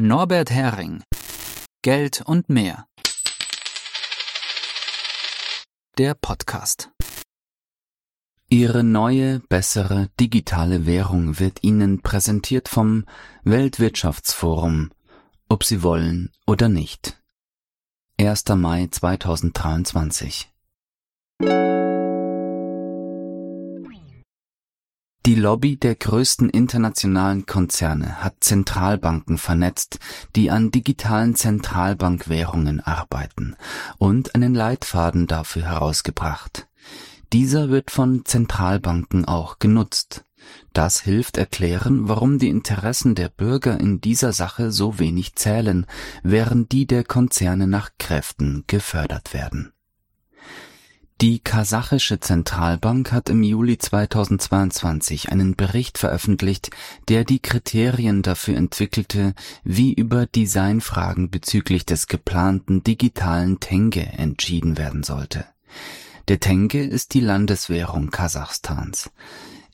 Norbert Hering Geld und mehr. Der Podcast. Ihre neue, bessere digitale Währung wird Ihnen präsentiert vom Weltwirtschaftsforum, ob Sie wollen oder nicht. 1. Mai 2023 Die Lobby der größten internationalen Konzerne hat Zentralbanken vernetzt, die an digitalen Zentralbankwährungen arbeiten, und einen Leitfaden dafür herausgebracht. Dieser wird von Zentralbanken auch genutzt. Das hilft erklären, warum die Interessen der Bürger in dieser Sache so wenig zählen, während die der Konzerne nach Kräften gefördert werden die kasachische Zentralbank hat im Juli 2022 einen Bericht veröffentlicht, der die Kriterien dafür entwickelte, wie über Designfragen bezüglich des geplanten digitalen Tenge entschieden werden sollte. Der Tenge ist die Landeswährung Kasachstans.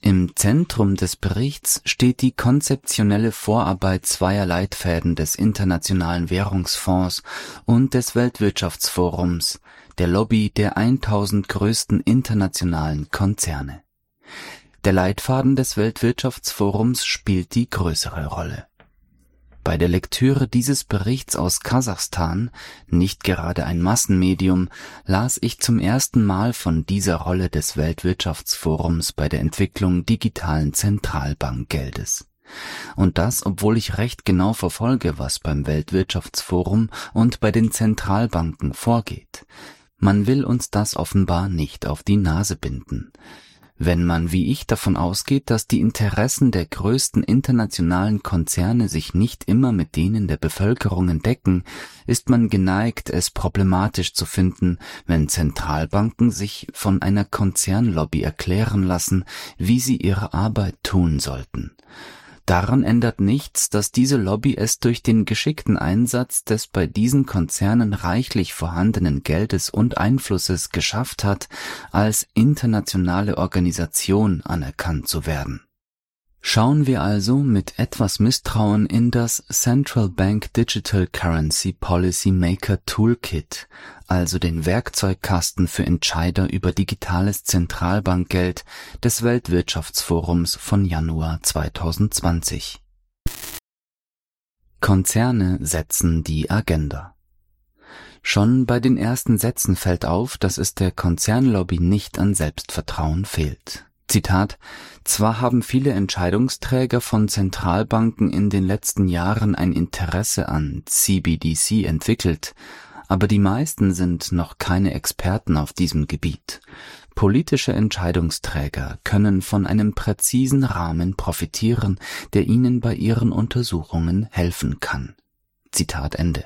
Im Zentrum des Berichts steht die konzeptionelle Vorarbeit zweier Leitfäden des Internationalen Währungsfonds und des Weltwirtschaftsforums, der Lobby der 1000 größten internationalen Konzerne. Der Leitfaden des Weltwirtschaftsforums spielt die größere Rolle. Bei der Lektüre dieses Berichts aus Kasachstan, nicht gerade ein Massenmedium, las ich zum ersten Mal von dieser Rolle des Weltwirtschaftsforums bei der Entwicklung digitalen Zentralbankgeldes. Und das, obwohl ich recht genau verfolge, was beim Weltwirtschaftsforum und bei den Zentralbanken vorgeht. Man will uns das offenbar nicht auf die Nase binden. Wenn man wie ich davon ausgeht, dass die Interessen der größten internationalen Konzerne sich nicht immer mit denen der Bevölkerung decken, ist man geneigt, es problematisch zu finden, wenn Zentralbanken sich von einer Konzernlobby erklären lassen, wie sie ihre Arbeit tun sollten. Daran ändert nichts, dass diese Lobby es durch den geschickten Einsatz des bei diesen Konzernen reichlich vorhandenen Geldes und Einflusses geschafft hat, als internationale Organisation anerkannt zu werden Schauen wir also mit etwas Misstrauen in das Central Bank Digital Currency Policy Maker Toolkit, also den Werkzeugkasten für Entscheider über digitales Zentralbankgeld des Weltwirtschaftsforums von Januar 2020. Konzerne setzen die Agenda. Schon bei den ersten Sätzen fällt auf, dass es der Konzernlobby nicht an Selbstvertrauen fehlt. Zitat Zwar haben viele Entscheidungsträger von Zentralbanken in den letzten Jahren ein Interesse an CBDC entwickelt, aber die meisten sind noch keine Experten auf diesem Gebiet. Politische Entscheidungsträger können von einem präzisen Rahmen profitieren, der ihnen bei ihren Untersuchungen helfen kann. Zitat Ende.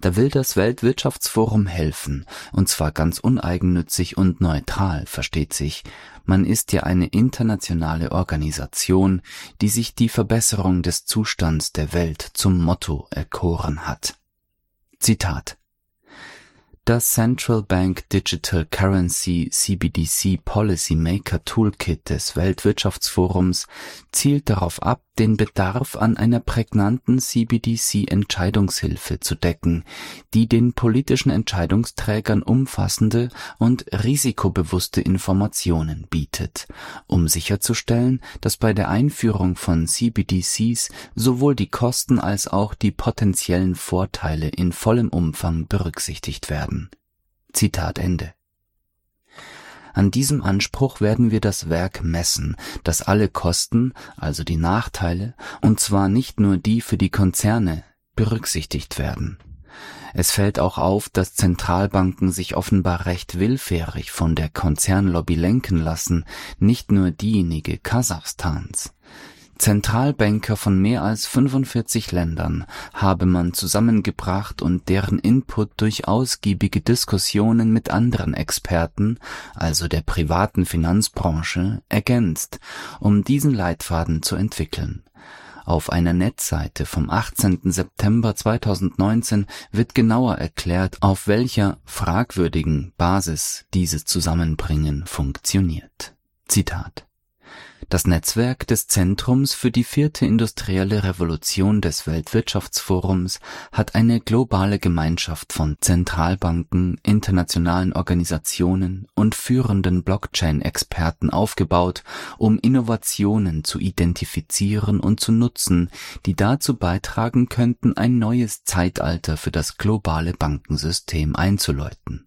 Da will das Weltwirtschaftsforum helfen, und zwar ganz uneigennützig und neutral, versteht sich. Man ist ja eine internationale Organisation, die sich die Verbesserung des Zustands der Welt zum Motto erkoren hat. Zitat das Central Bank Digital Currency CBDC Policy Maker Toolkit des Weltwirtschaftsforums zielt darauf ab, den Bedarf an einer prägnanten CBDC-Entscheidungshilfe zu decken, die den politischen Entscheidungsträgern umfassende und risikobewusste Informationen bietet, um sicherzustellen, dass bei der Einführung von CBDCs sowohl die Kosten als auch die potenziellen Vorteile in vollem Umfang berücksichtigt werden. Zitat Ende. An diesem Anspruch werden wir das Werk messen, dass alle Kosten, also die Nachteile, und zwar nicht nur die für die Konzerne, berücksichtigt werden. Es fällt auch auf, dass Zentralbanken sich offenbar recht willfährig von der Konzernlobby lenken lassen, nicht nur diejenige Kasachstans. Zentralbanker von mehr als 45 Ländern habe man zusammengebracht und deren Input durch ausgiebige Diskussionen mit anderen Experten, also der privaten Finanzbranche, ergänzt, um diesen Leitfaden zu entwickeln. Auf einer Netzseite vom 18. September 2019 wird genauer erklärt, auf welcher fragwürdigen Basis dieses Zusammenbringen funktioniert. Zitat Das Netzwerk des Zentrums für die vierte industrielle Revolution des Weltwirtschaftsforums hat eine globale Gemeinschaft von Zentralbanken, internationalen Organisationen und führenden Blockchain-Experten aufgebaut, um Innovationen zu identifizieren und zu nutzen, die dazu beitragen könnten, ein neues Zeitalter für das globale Bankensystem einzuläuten.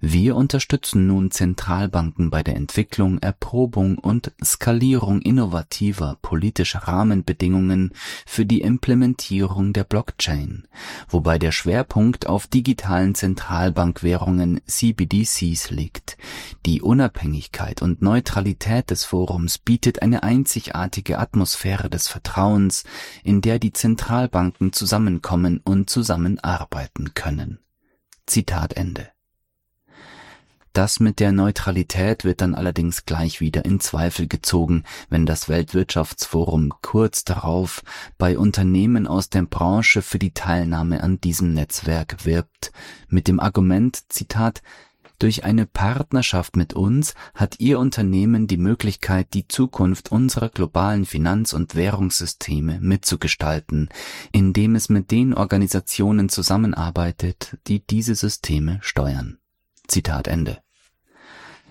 Wir unterstützen nun Zentralbanken bei der Entwicklung, Erprobung und Skalierung innovativer politischer Rahmenbedingungen für die Implementierung der Blockchain, wobei der Schwerpunkt auf digitalen Zentralbankwährungen CBDCs liegt. Die Unabhängigkeit und Neutralität des Forums bietet eine einzigartige Atmosphäre des Vertrauens, in der die Zentralbanken zusammenkommen und zusammenarbeiten können. Zitat Ende. Das mit der Neutralität wird dann allerdings gleich wieder in Zweifel gezogen, wenn das Weltwirtschaftsforum kurz darauf bei Unternehmen aus der Branche für die Teilnahme an diesem Netzwerk wirbt, mit dem Argument, Zitat, durch eine Partnerschaft mit uns hat Ihr Unternehmen die Möglichkeit, die Zukunft unserer globalen Finanz- und Währungssysteme mitzugestalten, indem es mit den Organisationen zusammenarbeitet, die diese Systeme steuern. Zitat Ende.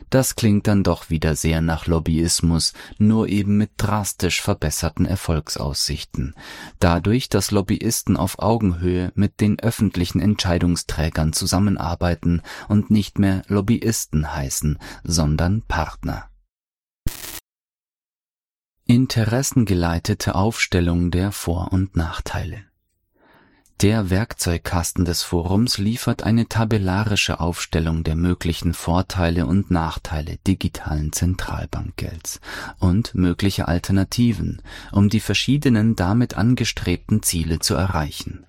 Das klingt dann doch wieder sehr nach Lobbyismus, nur eben mit drastisch verbesserten Erfolgsaussichten. Dadurch, dass Lobbyisten auf Augenhöhe mit den öffentlichen Entscheidungsträgern zusammenarbeiten und nicht mehr Lobbyisten heißen, sondern Partner. Interessengeleitete Aufstellung der Vor- und Nachteile der Werkzeugkasten des Forums liefert eine tabellarische Aufstellung der möglichen Vorteile und Nachteile digitalen Zentralbankgelds und mögliche Alternativen, um die verschiedenen damit angestrebten Ziele zu erreichen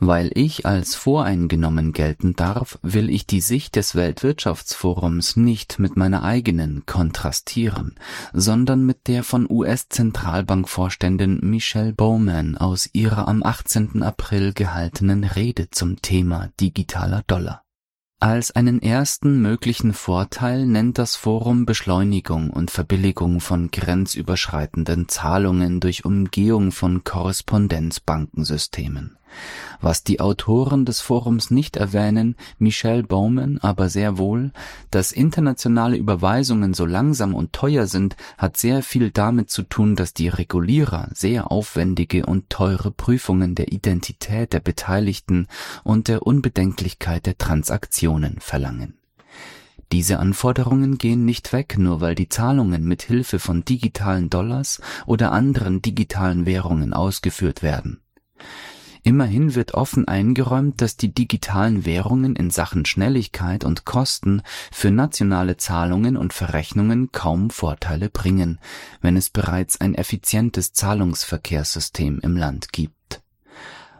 weil ich als voreingenommen gelten darf, will ich die Sicht des Weltwirtschaftsforums nicht mit meiner eigenen kontrastieren, sondern mit der von US-Zentralbankvorständin Michelle Bowman aus ihrer am 18. April gehaltenen Rede zum Thema digitaler Dollar. Als einen ersten möglichen Vorteil nennt das Forum Beschleunigung und Verbilligung von grenzüberschreitenden Zahlungen durch Umgehung von Korrespondenzbankensystemen. Was die Autoren des Forums nicht erwähnen, Michelle Bowman aber sehr wohl, dass internationale Überweisungen so langsam und teuer sind, hat sehr viel damit zu tun, dass die Regulierer sehr aufwendige und teure Prüfungen der Identität der Beteiligten und der Unbedenklichkeit der Transaktionen verlangen. Diese Anforderungen gehen nicht weg, nur weil die Zahlungen mit Hilfe von digitalen Dollars oder anderen digitalen Währungen ausgeführt werden. Immerhin wird offen eingeräumt, dass die digitalen Währungen in Sachen Schnelligkeit und Kosten für nationale Zahlungen und Verrechnungen kaum Vorteile bringen, wenn es bereits ein effizientes Zahlungsverkehrssystem im Land gibt.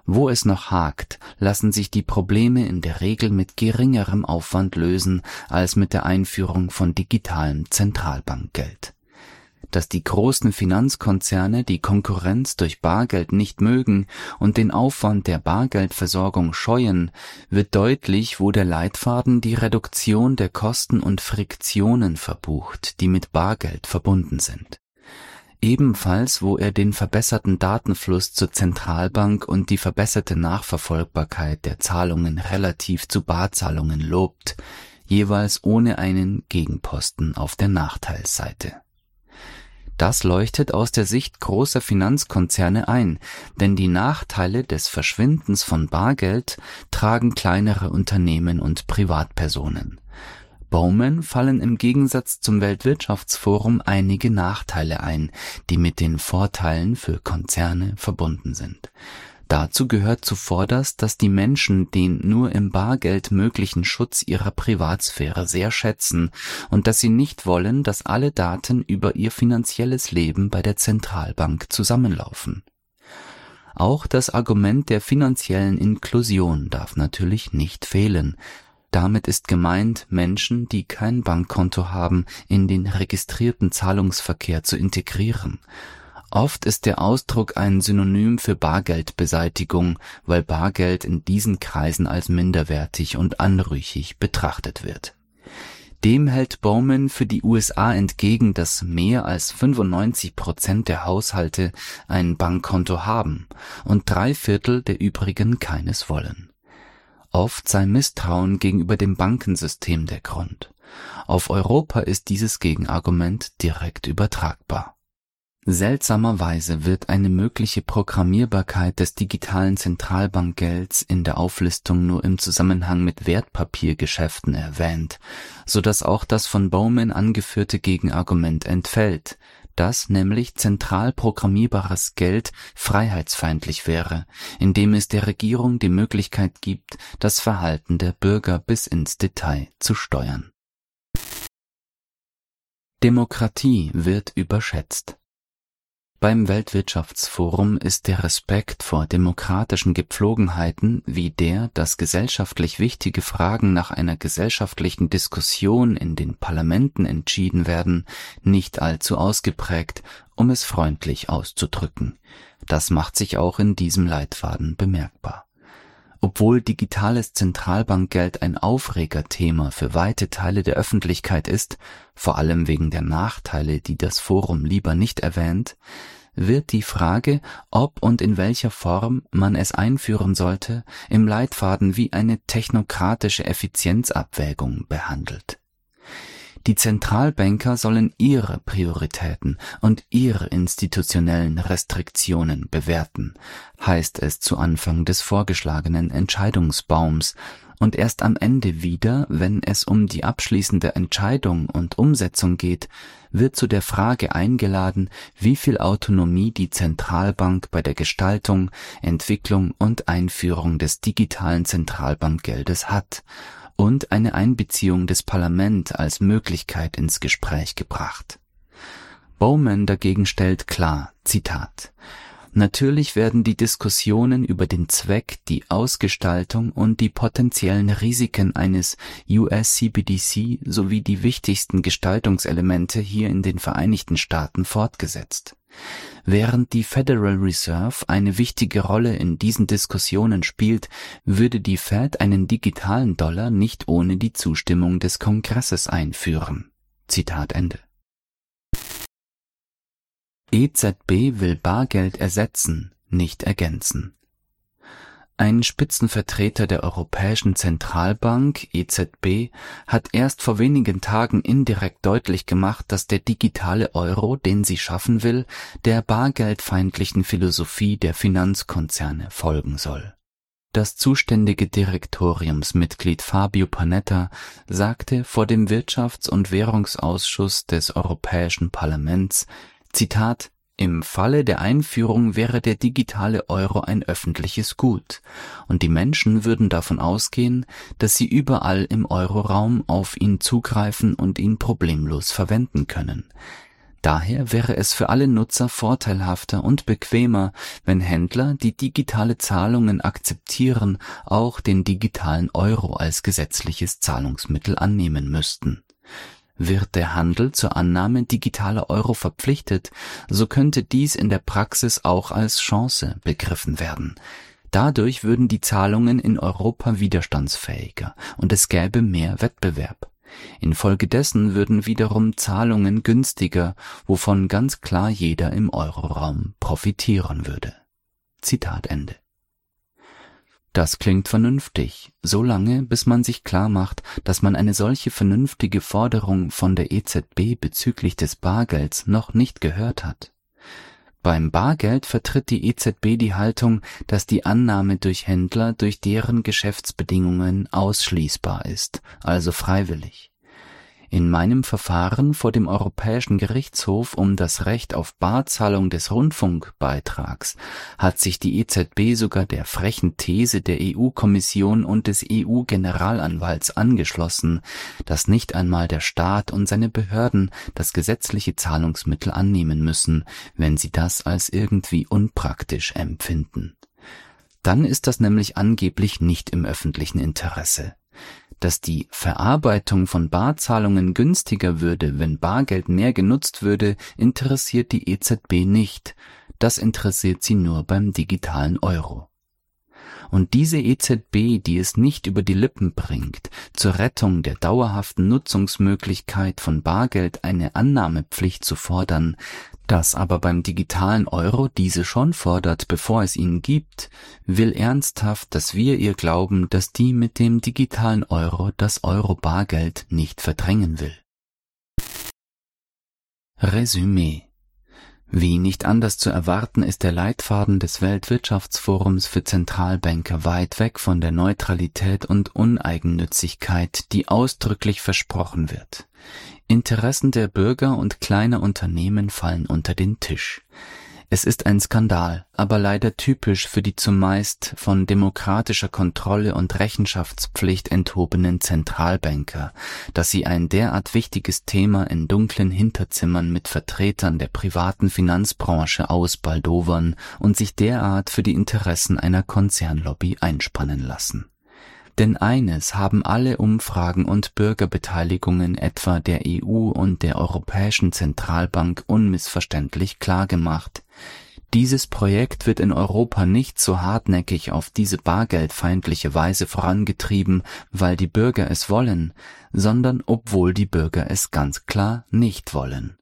Wo es noch hakt, lassen sich die Probleme in der Regel mit geringerem Aufwand lösen als mit der Einführung von digitalem Zentralbankgeld dass die großen Finanzkonzerne die Konkurrenz durch Bargeld nicht mögen und den Aufwand der Bargeldversorgung scheuen, wird deutlich, wo der Leitfaden die Reduktion der Kosten und Friktionen verbucht, die mit Bargeld verbunden sind. Ebenfalls, wo er den verbesserten Datenfluss zur Zentralbank und die verbesserte Nachverfolgbarkeit der Zahlungen relativ zu Barzahlungen lobt, jeweils ohne einen Gegenposten auf der Nachteilsseite. Das leuchtet aus der Sicht großer Finanzkonzerne ein, denn die Nachteile des Verschwindens von Bargeld tragen kleinere Unternehmen und Privatpersonen. Bowman fallen im Gegensatz zum Weltwirtschaftsforum einige Nachteile ein, die mit den Vorteilen für Konzerne verbunden sind Dazu gehört zuvorderst, dass die Menschen den nur im Bargeld möglichen Schutz ihrer Privatsphäre sehr schätzen und dass sie nicht wollen, dass alle Daten über ihr finanzielles Leben bei der Zentralbank zusammenlaufen. Auch das Argument der finanziellen Inklusion darf natürlich nicht fehlen. Damit ist gemeint, Menschen, die kein Bankkonto haben, in den registrierten Zahlungsverkehr zu integrieren Oft ist der Ausdruck ein Synonym für Bargeldbeseitigung, weil Bargeld in diesen Kreisen als minderwertig und anrüchig betrachtet wird. Dem hält Bowman für die USA entgegen, dass mehr als 95 Prozent der Haushalte ein Bankkonto haben und drei Viertel der übrigen keines wollen. Oft sei Misstrauen gegenüber dem Bankensystem der Grund. Auf Europa ist dieses Gegenargument direkt übertragbar. Seltsamerweise wird eine mögliche Programmierbarkeit des digitalen Zentralbankgelds in der Auflistung nur im Zusammenhang mit Wertpapiergeschäften erwähnt, so dass auch das von Bowman angeführte Gegenargument entfällt, dass nämlich zentral programmierbares Geld freiheitsfeindlich wäre, indem es der Regierung die Möglichkeit gibt, das Verhalten der Bürger bis ins Detail zu steuern. Demokratie wird überschätzt. Beim Weltwirtschaftsforum ist der Respekt vor demokratischen Gepflogenheiten wie der, dass gesellschaftlich wichtige Fragen nach einer gesellschaftlichen Diskussion in den Parlamenten entschieden werden, nicht allzu ausgeprägt, um es freundlich auszudrücken. Das macht sich auch in diesem Leitfaden bemerkbar. Obwohl digitales Zentralbankgeld ein Aufregerthema für weite Teile der Öffentlichkeit ist, vor allem wegen der Nachteile, die das Forum lieber nicht erwähnt, wird die Frage, ob und in welcher Form man es einführen sollte, im Leitfaden wie eine technokratische Effizienzabwägung behandelt die Zentralbanker sollen ihre Prioritäten und ihre institutionellen Restriktionen bewerten, heißt es zu Anfang des vorgeschlagenen Entscheidungsbaums, und erst am Ende wieder, wenn es um die abschließende Entscheidung und Umsetzung geht, wird zu der Frage eingeladen, wie viel Autonomie die Zentralbank bei der Gestaltung, Entwicklung und Einführung des digitalen Zentralbankgeldes hat und eine Einbeziehung des Parlament als Möglichkeit ins Gespräch gebracht. Bowman dagegen stellt klar, Zitat, Natürlich werden die Diskussionen über den Zweck, die Ausgestaltung und die potenziellen Risiken eines US-CBDC sowie die wichtigsten Gestaltungselemente hier in den Vereinigten Staaten fortgesetzt. Während die Federal Reserve eine wichtige Rolle in diesen Diskussionen spielt, würde die Fed einen digitalen Dollar nicht ohne die Zustimmung des Kongresses einführen. Zitat Ende. EZB will Bargeld ersetzen, nicht ergänzen. Ein Spitzenvertreter der Europäischen Zentralbank EZB hat erst vor wenigen Tagen indirekt deutlich gemacht, dass der digitale Euro, den sie schaffen will, der bargeldfeindlichen Philosophie der Finanzkonzerne folgen soll. Das zuständige Direktoriumsmitglied Fabio Panetta sagte vor dem Wirtschafts- und Währungsausschuss des Europäischen Parlaments, Zitat im Falle der Einführung wäre der digitale Euro ein öffentliches Gut, und die Menschen würden davon ausgehen, dass sie überall im Euroraum auf ihn zugreifen und ihn problemlos verwenden können. Daher wäre es für alle Nutzer vorteilhafter und bequemer, wenn Händler, die digitale Zahlungen akzeptieren, auch den digitalen Euro als gesetzliches Zahlungsmittel annehmen müssten. Wird der Handel zur Annahme digitaler Euro verpflichtet, so könnte dies in der Praxis auch als Chance begriffen werden. Dadurch würden die Zahlungen in Europa widerstandsfähiger und es gäbe mehr Wettbewerb. Infolgedessen würden wiederum Zahlungen günstiger, wovon ganz klar jeder im Euroraum profitieren würde. Zitat Ende. Das klingt vernünftig, so lange, bis man sich klar macht, dass man eine solche vernünftige Forderung von der EZB bezüglich des Bargelds noch nicht gehört hat. Beim Bargeld vertritt die EZB die Haltung, dass die Annahme durch Händler durch deren Geschäftsbedingungen ausschließbar ist, also freiwillig. In meinem Verfahren vor dem Europäischen Gerichtshof um das Recht auf Barzahlung des Rundfunkbeitrags hat sich die EZB sogar der frechen These der EU-Kommission und des EU-Generalanwalts angeschlossen, dass nicht einmal der Staat und seine Behörden das gesetzliche Zahlungsmittel annehmen müssen, wenn sie das als irgendwie unpraktisch empfinden. Dann ist das nämlich angeblich nicht im öffentlichen Interesse dass die Verarbeitung von Barzahlungen günstiger würde, wenn Bargeld mehr genutzt würde, interessiert die EZB nicht. Das interessiert sie nur beim digitalen Euro. Und diese EZB, die es nicht über die Lippen bringt, zur Rettung der dauerhaften Nutzungsmöglichkeit von Bargeld eine Annahmepflicht zu fordern, das aber beim digitalen Euro diese schon fordert, bevor es ihn gibt, will ernsthaft, dass wir ihr glauben, dass die mit dem digitalen Euro das Euro-Bargeld nicht verdrängen will. Resümee wie nicht anders zu erwarten ist der Leitfaden des Weltwirtschaftsforums für Zentralbanker weit weg von der Neutralität und Uneigennützigkeit, die ausdrücklich versprochen wird. Interessen der Bürger und kleiner Unternehmen fallen unter den Tisch. Es ist ein Skandal, aber leider typisch für die zumeist von demokratischer Kontrolle und Rechenschaftspflicht enthobenen Zentralbanker, dass sie ein derart wichtiges Thema in dunklen Hinterzimmern mit Vertretern der privaten Finanzbranche ausbaldowern und sich derart für die Interessen einer Konzernlobby einspannen lassen. Denn eines haben alle Umfragen und Bürgerbeteiligungen etwa der EU und der Europäischen Zentralbank unmissverständlich klargemacht. Dieses Projekt wird in Europa nicht so hartnäckig auf diese bargeldfeindliche Weise vorangetrieben, weil die Bürger es wollen, sondern obwohl die Bürger es ganz klar nicht wollen